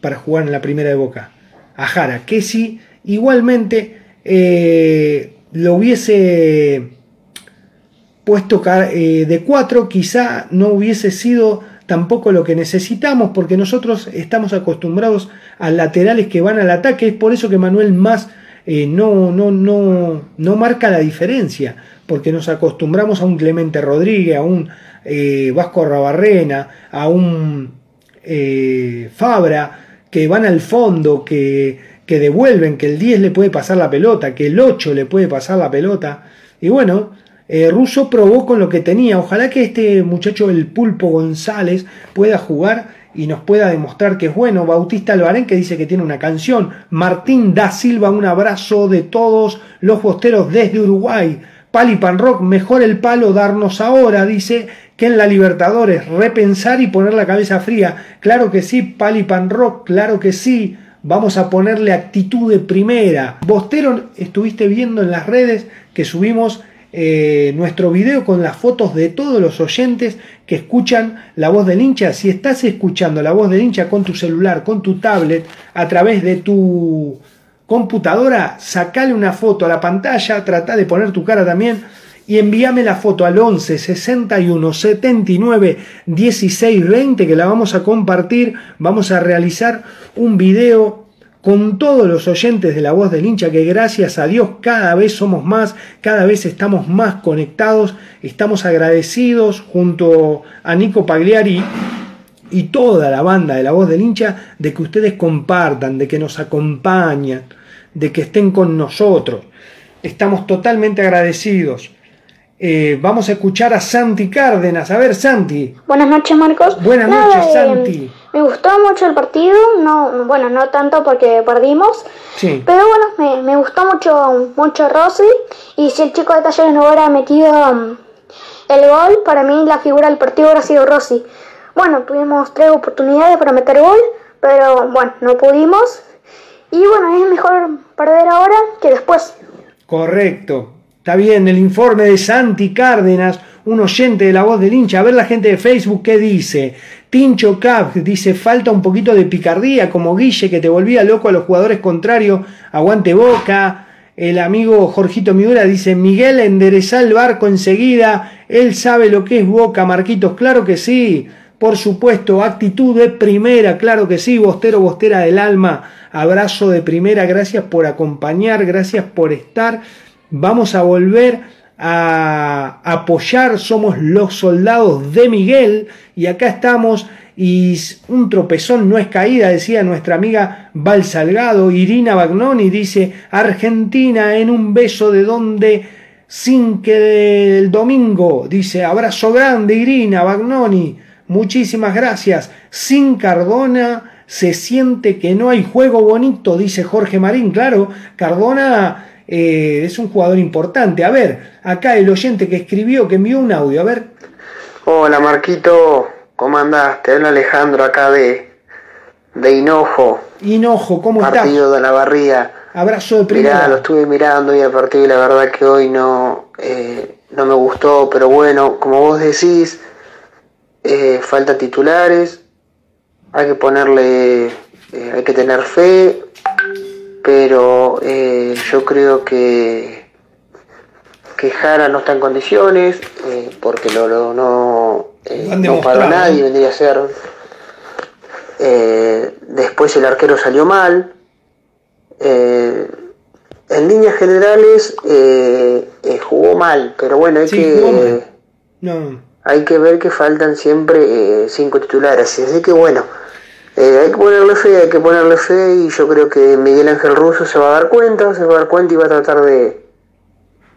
para jugar en la primera de Boca a Jara, que si igualmente eh, lo hubiese puesto eh, de 4, quizá no hubiese sido tampoco lo que necesitamos, porque nosotros estamos acostumbrados a laterales que van al ataque, es por eso que Manuel más eh, no, no, no, no marca la diferencia, porque nos acostumbramos a un Clemente Rodríguez, a un Vasco Rabarrena, a un Fabra, que van al fondo, que, que devuelven, que el 10 le puede pasar la pelota, que el 8 le puede pasar la pelota. Y bueno, eh, Russo probó con lo que tenía. Ojalá que este muchacho, el Pulpo González, pueda jugar y nos pueda demostrar que es bueno. Bautista Albarén que dice que tiene una canción. Martín da Silva, un abrazo de todos los posteros desde Uruguay. Pali Pan Rock, mejor el palo darnos ahora, dice, que en la Libertadores, repensar y poner la cabeza fría. Claro que sí, Pali Pan Rock, claro que sí. Vamos a ponerle actitud de primera. Bostero, estuviste viendo en las redes que subimos eh, nuestro video con las fotos de todos los oyentes que escuchan la voz del hincha. Si estás escuchando la voz del hincha con tu celular, con tu tablet, a través de tu computadora, sacale una foto a la pantalla, trata de poner tu cara también y envíame la foto al 11 61 79 16 20 que la vamos a compartir. Vamos a realizar un video con todos los oyentes de la voz del hincha, que gracias a Dios cada vez somos más, cada vez estamos más conectados, estamos agradecidos junto a Nico Pagliari y toda la banda de la voz del hincha de que ustedes compartan, de que nos acompañan, de que estén con nosotros. Estamos totalmente agradecidos. Eh, vamos a escuchar a Santi Cárdenas. A ver, Santi.
Buenas noches, Marcos.
Buenas noches, Santi.
Me gustó mucho el partido, no, bueno, no tanto porque perdimos,
Sí.
pero bueno, me, me gustó mucho, mucho Rossi y si el chico de Talleres no hubiera metido um, el gol, para mí la figura del partido hubiera sido Rossi. Bueno, tuvimos tres oportunidades para meter gol, pero bueno, no pudimos y bueno, es mejor perder ahora que después.
Correcto. Está bien, el informe de Santi Cárdenas, un oyente de la voz del hincha. A ver la gente de Facebook qué dice. Tincho Cap dice, falta un poquito de picardía, como Guille, que te volvía loco a los jugadores contrarios. Aguante boca. El amigo Jorgito Miura dice, Miguel endereza el barco enseguida. Él sabe lo que es boca, Marquitos. Claro que sí. Por supuesto, actitud de primera, claro que sí, Bostero, Bostera del alma, abrazo de primera, gracias por acompañar, gracias por estar. Vamos a volver a apoyar, somos los soldados de Miguel. Y acá estamos y un tropezón no es caída, decía nuestra amiga Val Salgado, Irina Bagnoni dice, Argentina en un beso de donde sin que el domingo, dice, abrazo grande Irina Bagnoni, muchísimas gracias, sin Cardona se siente que no hay juego bonito, dice Jorge Marín, claro, Cardona eh, es un jugador importante. A ver, acá el oyente que escribió, que envió un audio, a ver.
Hola Marquito, ¿cómo andás? Te habla Alejandro acá de, de Hinojo.
Hinojo, ¿cómo estás?
Partido de la barría.
Abrazo de primera.
Mirá, lo estuve mirando y a partir de la verdad que hoy no, eh, no me gustó, pero bueno, como vos decís, eh, falta titulares, hay que ponerle, eh, hay que tener fe, pero eh, yo creo que que Jara no está en condiciones eh, porque lo, lo- no eh, no paró nadie vendría a ser eh, después el arquero salió mal Eh, en líneas generales jugó mal pero bueno hay
Sí,
que.
No,
hay que ver que faltan siempre eh, cinco titulares. Así que bueno, eh, hay que ponerle fe, hay que ponerle fe y yo creo que Miguel Ángel Russo se va a dar cuenta, se va a dar cuenta y va a tratar de,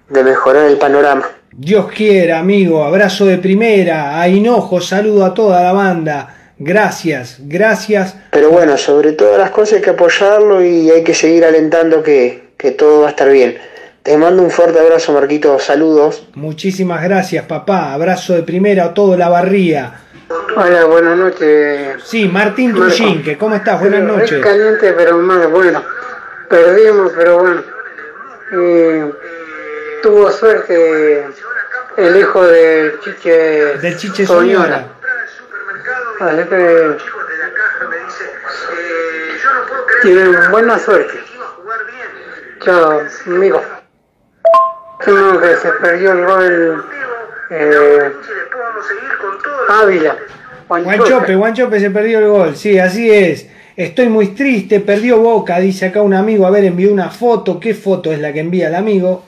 de mejorar el panorama.
Dios quiera, amigo, abrazo de primera, a Hinojo, saludo a toda la banda. Gracias, gracias.
Pero bueno, sobre todas las cosas hay que apoyarlo y hay que seguir alentando que, que todo va a estar bien. Te mando un fuerte abrazo, Marquito. Saludos.
Muchísimas gracias, papá. Abrazo de primera a todo la barría.
Hola, buenas noches.
Sí, Martín. Trujinque, ¿cómo estás? Buenas noches.
Es caliente, pero más bueno. Perdimos, pero bueno. Eh, tuvo suerte el hijo de Chiche,
Del Chiche
Soñora.
Soñora.
Así que tienen buena suerte. Chao, amigo. Creo que se perdió el gol eh, Ávila.
Guanchope, Guanchope se perdió el gol, sí, así es. Estoy muy triste, perdió Boca, dice acá un amigo. A ver, envió una foto. ¿Qué foto es la que envía el amigo?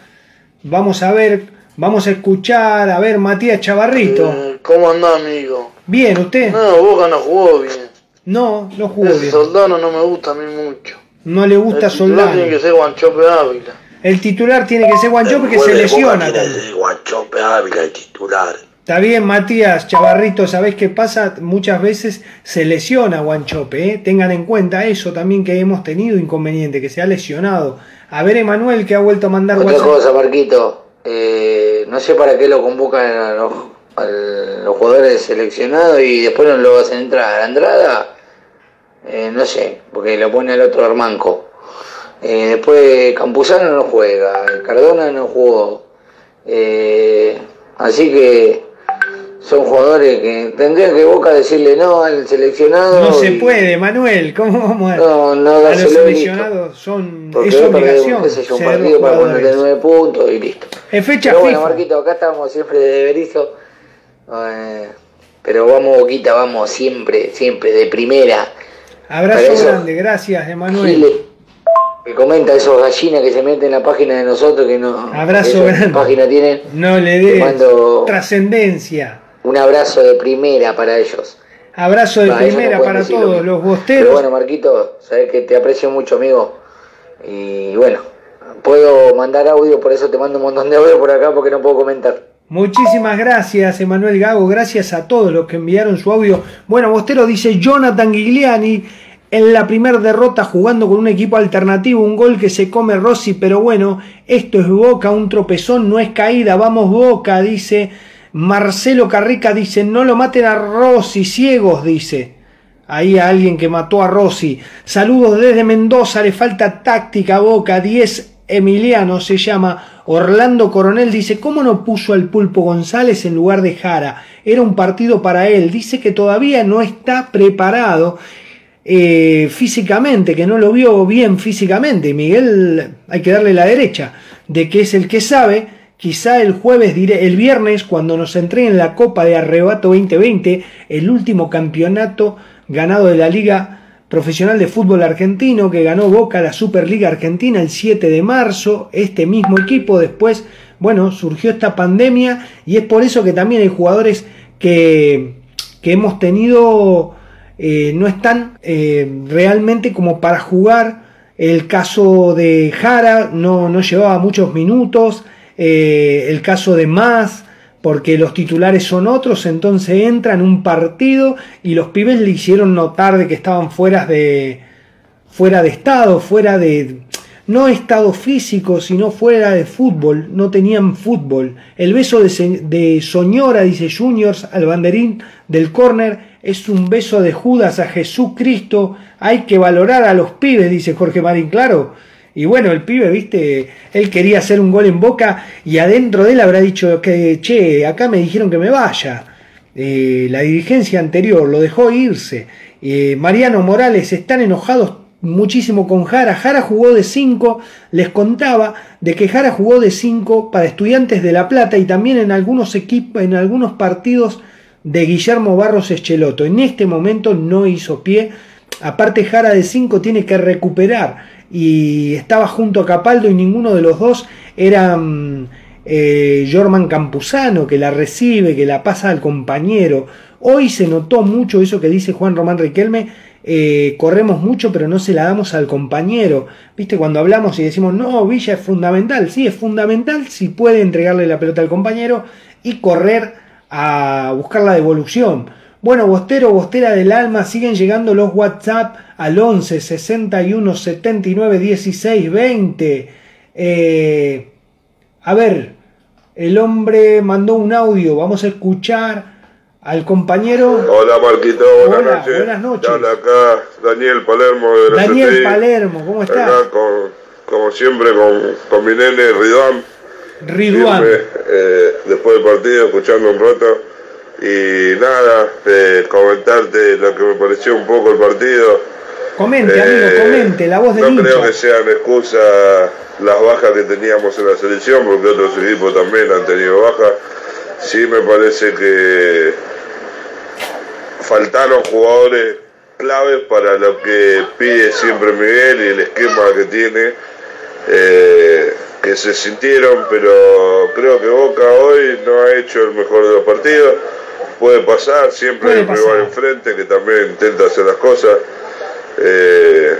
Vamos a ver, vamos a escuchar. A ver, Matías Chavarrito.
Eh, ¿Cómo anda, amigo?
Bien, ¿usted?
No, Boca no jugó bien.
No, no jugó
Ese
bien.
Soldano no me gusta a mí mucho.
No le gusta
El
Soldano.
tiene que ser Guanchope Ávila.
El titular tiene que ser Guanchope que se lesiona. también.
Guanchope Ávila, el titular.
Está bien, Matías Chavarrito, ¿sabés qué pasa? Muchas veces se lesiona Guanchope, ¿eh? tengan en cuenta eso también que hemos tenido inconveniente, que se ha lesionado. A ver, Emanuel, que ha vuelto a mandar
Otra
WhatsApp.
cosa, Marquito, eh, no sé para qué lo convocan a los, a los jugadores seleccionados y después no lo hacen entrar. Andrada, eh, no sé, porque lo pone al otro Armanco. Eh, después Campuzano no juega, Cardona no jugó. Eh, así que son jugadores que tendrían que Boca decirle no al seleccionado.
No se puede, Manuel, ¿cómo vamos a,
No, no
a los seleccionados? Son,
Porque
es
perdemos,
obligación
sé yo, un partido para ponerle nueve puntos y listo.
Es fecha
Pero bueno. Marquito, acá estamos siempre de Berizo. Eh, pero vamos, Boquita, vamos siempre, siempre, de primera.
Abrazo grande, gracias, Emanuel.
Que comenta esos gallinas que se meten en la página de nosotros, que no.
Abrazo grande.
página tienen.
No le des trascendencia.
un abrazo de primera para ellos.
Abrazo de
no
primera para todos los
Pero
bosteros.
bueno, Marquito, sabes que te aprecio mucho, amigo. Y bueno, puedo mandar audio, por eso te mando un montón de audio por acá porque no puedo comentar.
Muchísimas gracias, Emanuel Gago. Gracias a todos los que enviaron su audio. Bueno, Bostero dice Jonathan Gigliani en la primera derrota jugando con un equipo alternativo, un gol que se come Rossi, pero bueno, esto es Boca, un tropezón, no es caída, vamos Boca, dice. Marcelo Carrica dice, no lo maten a Rossi, ciegos, dice. Ahí a alguien que mató a Rossi. Saludos desde Mendoza, le falta táctica Boca, 10 Emiliano se llama. Orlando Coronel dice, ¿cómo no puso al Pulpo González en lugar de Jara? Era un partido para él. Dice que todavía no está preparado eh, físicamente, que no lo vio bien físicamente. Miguel, hay que darle la derecha, de que es el que sabe. Quizá el jueves, diré, el viernes, cuando nos entreguen la Copa de Arrebato 2020, el último campeonato ganado de la Liga Profesional de Fútbol Argentino, que ganó Boca la Superliga Argentina el 7 de marzo, este mismo equipo después, bueno, surgió esta pandemia y es por eso que también hay jugadores que, que hemos tenido eh, no están eh, realmente como para jugar. El caso de Jara no, no llevaba muchos minutos. Eh, el caso de Más, porque los titulares son otros, entonces entra en un partido y los pibes le hicieron notar de que estaban fuera de, fuera de estado, fuera de, no estado físico, sino fuera de fútbol, no tenían fútbol. El beso de, de Soñora, dice Juniors, al banderín del córner, es un beso de Judas a Jesucristo, hay que valorar a los pibes, dice Jorge Marín, claro. Y bueno, el pibe, viste, él quería hacer un gol en boca y adentro de él habrá dicho que, che, acá me dijeron que me vaya. Eh, la dirigencia anterior lo dejó irse. Eh, Mariano Morales están enojados muchísimo con Jara. Jara jugó de 5, les contaba de que Jara jugó de 5 para estudiantes de La Plata y también en algunos equipos, en algunos partidos de Guillermo Barros Echeloto. En este momento no hizo pie. Aparte Jara de 5 tiene que recuperar y estaba junto a Capaldo y ninguno de los dos era eh, Jorman Campuzano que la recibe, que la pasa al compañero. Hoy se notó mucho eso que dice Juan Román Riquelme, eh, corremos mucho pero no se la damos al compañero. Viste, cuando hablamos y decimos, no, Villa es fundamental, sí, es fundamental si puede entregarle la pelota al compañero y correr a buscar la devolución. Bueno, Bostero, Bostera del Alma, siguen llegando los WhatsApp al 11 61 79 16 20. Eh, a ver, el hombre mandó un audio, vamos a escuchar al compañero.
Hola Marquito, buenas
Hola,
noches.
buenas noches.
Habla acá Daniel Palermo de la
Daniel
CTI.
Palermo, ¿cómo está?
Acá con, como siempre con, con mi nene Ridwan.
Ridwan.
Siempre, eh, después del partido, escuchando un rato. Y nada, eh, comentarte lo que me pareció un poco el partido.
Comente, amigo,
Eh,
comente, la voz del
No
hincha.
creo que sean excusa las bajas que teníamos en la selección, porque otros equipos también han tenido bajas. Sí me parece que faltaron jugadores claves para lo que pide siempre Miguel y el esquema que tiene, eh, que se sintieron, pero creo que Boca hoy no ha hecho el mejor de los partidos. Puede pasar, siempre
Puede
hay un rival enfrente que también intenta hacer las cosas. Eh,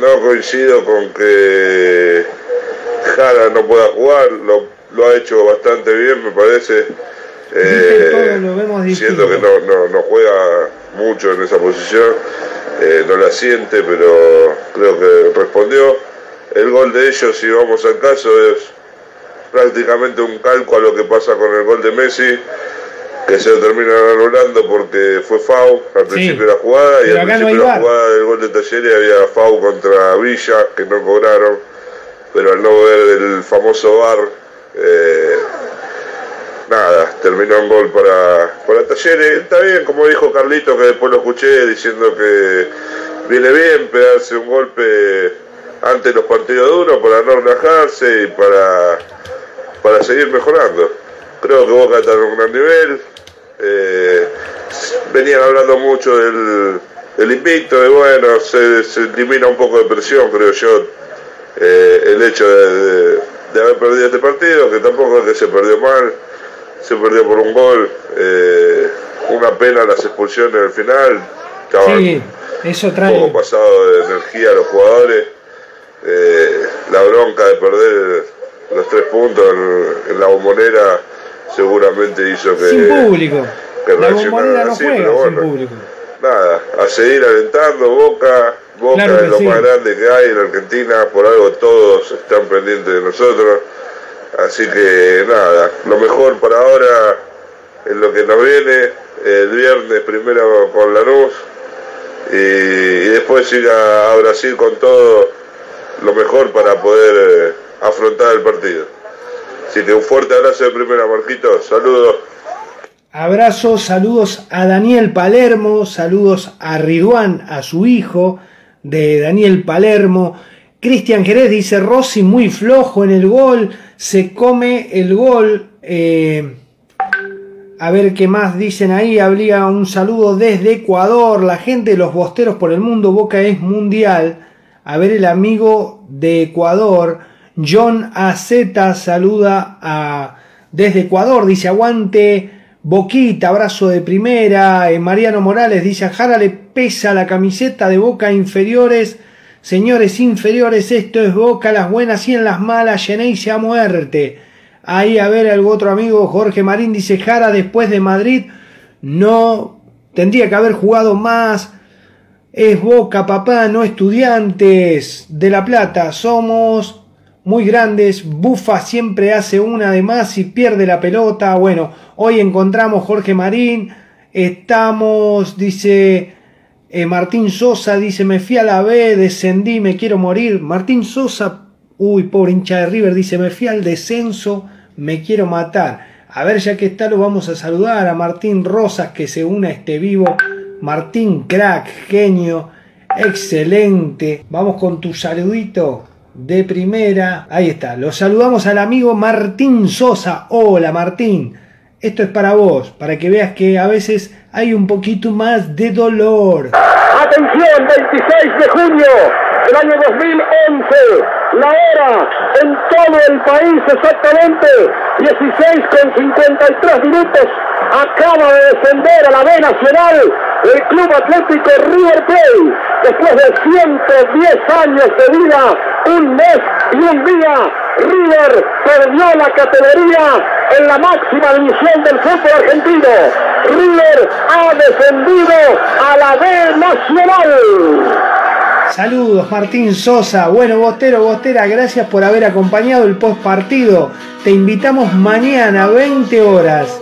no coincido con que Jara no pueda jugar, lo, lo ha hecho bastante bien, me parece. Eh, siento que no, no, no juega mucho en esa posición, eh, no la siente, pero creo que respondió. El gol de ellos, si vamos al caso, es prácticamente un calco a lo que pasa con el gol de Messi, que se termina anulando porque fue FAU al principio de la jugada y al
no
principio de la jugada del gol de Talleres había FAU contra Villa, que no cobraron, pero al no ver el famoso VAR, eh, nada, terminó en gol para, para Talleres. Está bien, como dijo Carlito, que después lo escuché diciendo que viene bien pegarse un golpe antes los partidos duros para no relajarse y para, para seguir mejorando. Creo que Boca está en un gran nivel. eh, venían hablando mucho del, del invicto, de bueno, se, se elimina un poco de presión, creo yo, eh, el hecho de, de- de haber perdido este partido, que tampoco es que se perdió mal, se perdió por un gol, eh, una pena las expulsiones al final, estaban
Sí, eso
un
trae.
poco pasado de energía a los jugadores, eh, la bronca de perder los tres puntos en, en la bombonera seguramente hizo que,
Sin público.
que
La bombonera no
así,
juega
pero
sin
bueno,
público.
nada, a seguir alentando Boca, Boca
Claro
es lo
sí.
más grande que hay en Argentina, por algo todos están pendientes de nosotros, así que nada, lo mejor para ahora es lo que nos viene, el viernes primero con Lanús y, y después ir a, a Brasil con todo lo mejor para poder eh, afrontar el partido. Así que un fuerte abrazo de primera, Marquito, saludos.
Abrazos, saludos a Daniel Palermo, saludos a Riduán, a su hijo de Daniel Palermo. Cristian Jerez dice Rossi muy flojo en el gol, se come el gol. Eh, a ver qué más dicen ahí. Habría un saludo desde Ecuador. La gente de los bosteros por el mundo, Boca es mundial. A ver el amigo de Ecuador, John AZ, saluda a, desde Ecuador. Dice aguante Boquita, abrazo de primera. Eh, Mariano Morales dice a Jara le pesa la camiseta de Boca inferiores. Señores inferiores, esto es Boca, las buenas y en las malas, Geneise a muerte. Ahí a ver algo otro amigo, Jorge Marín dice Jara después de Madrid no tendría que haber jugado más. Es Boca, papá, no estudiantes de La Plata. Somos muy grandes. Bufa siempre hace una de más y pierde la pelota. Bueno, hoy encontramos Jorge Marín. Estamos, dice eh, Martín Sosa, dice, me fui a la B, descendí, me quiero morir. Martín Sosa, uy, pobre hincha de River, dice, me fui al descenso, me quiero matar. A ver, ya que está, lo vamos a saludar a Martín Rosas, que se une a este vivo. Martín, crack, genio, excelente. Vamos con tu saludito de primera. Ahí está, lo saludamos al amigo Martín Sosa. Hola Martín, esto es para vos, para que veas que a veces hay un poquito más de dolor.
Atención, 26 de junio del año 2011, la hora en todo el país exactamente 16 con 53 minutos. Acaba de descender a la B Nacional el Club Atlético River Plate. Después de 110 años de vida, un mes y un día, River perdió la categoría en la máxima división del fútbol argentino. River ha descendido a la B Nacional.
Saludos Martín Sosa, bueno Bostero, Bostera, gracias por haber acompañado el post partido. Te invitamos mañana 20 horas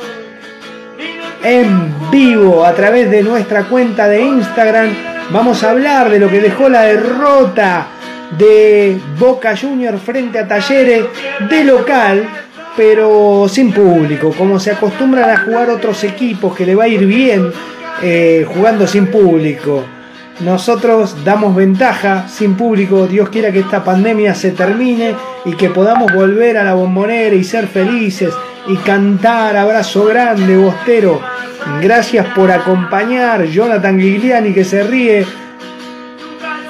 en vivo a través de nuestra cuenta de Instagram. Vamos a hablar de lo que dejó la derrota de Boca Junior frente a Talleres de local, pero sin público, como se acostumbran a jugar otros equipos que le va a ir bien eh, jugando sin público. nosotros damos ventaja sin público. Dios quiera que esta pandemia se termine y que podamos volver a la bombonera y ser felices y cantar. Abrazo grande, Bostero. Gracias por acompañar. Jonathan Gigliani que se ríe.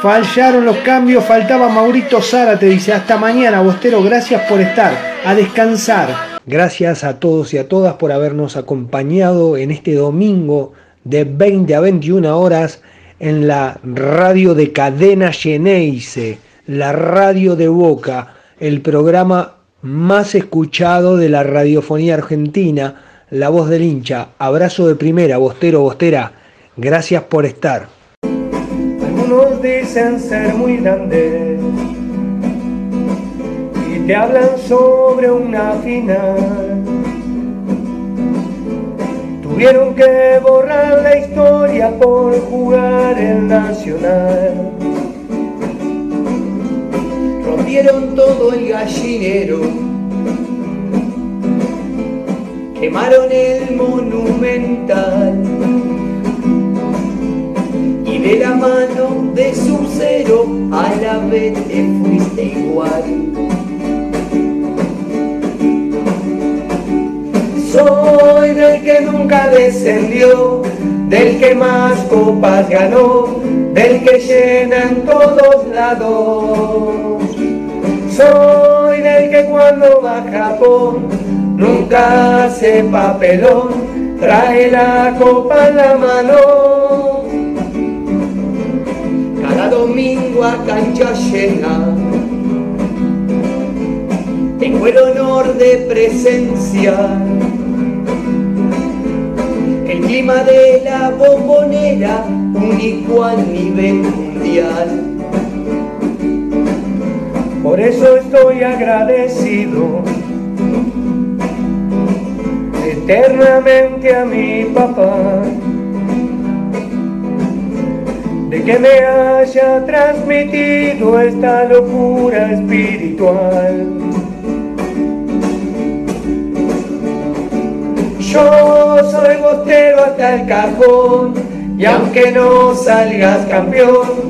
Fallaron los cambios, faltaba Maurito Zárate, dice hasta mañana, Bostero, gracias por estar, a descansar. Gracias a todos y a todas por habernos acompañado en este domingo de 20 a 21 horas en la radio de Cadena Geneise, la radio de Boca, el programa más escuchado de la radiofonía argentina, La Voz del Hincha. Abrazo de primera, Bostero, Bostera. Gracias por estar. Algunos dicen ser muy grandes y te hablan sobre una final Tuvieron que borrar la historia por jugar el Nacional.
Rompieron todo el gallinero. Quemaron el monumental. Y de la mano de su cero a la vez te fuiste igual. Soy del que nunca descendió, del que más copas ganó, del que llena en todos lados. Soy del que cuando va a Japón nunca hace papelón, trae la copa en la mano. Cada domingo a cancha llena tengo el honor de presenciar el clima de la bombonera único a nivel mundial.
Por eso estoy agradecido eternamente a mi papá de que me haya transmitido esta locura espiritual. Yo soy bostero hasta el cajón y aunque no salgas campeón,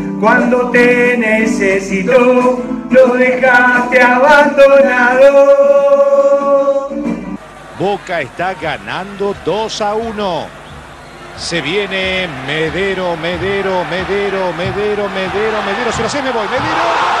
cuando te necesito, lo dejaste abandonado.
Boca está ganando 2 a 1. Se viene Medero, Medero, Medero, Medero, Medero, Medero. Se lo sé, me voy. Medero.